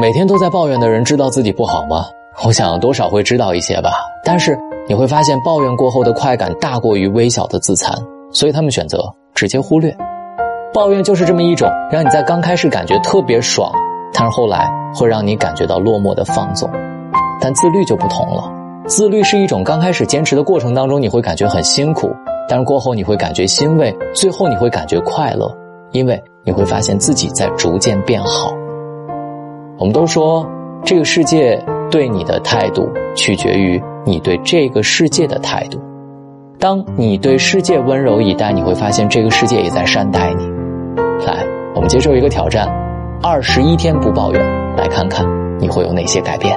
每天都在抱怨的人知道自己不好吗？我想多少会知道一些吧。但是你会发现，抱怨过后的快感大过于微小的自残，所以他们选择直接忽略。抱怨就是这么一种让你在刚开始感觉特别爽，但是后来会让你感觉到落寞的放纵。但自律就不同了，自律是一种刚开始坚持的过程当中你会感觉很辛苦，但是过后你会感觉欣慰，最后你会感觉快乐，因为你会发现自己在逐渐变好。我们都说，这个世界对你的态度取决于你对这个世界的态度。当你对世界温柔以待，你会发现这个世界也在善待你。来，我们接受一个挑战：二十一天不抱怨，来看看你会有哪些改变。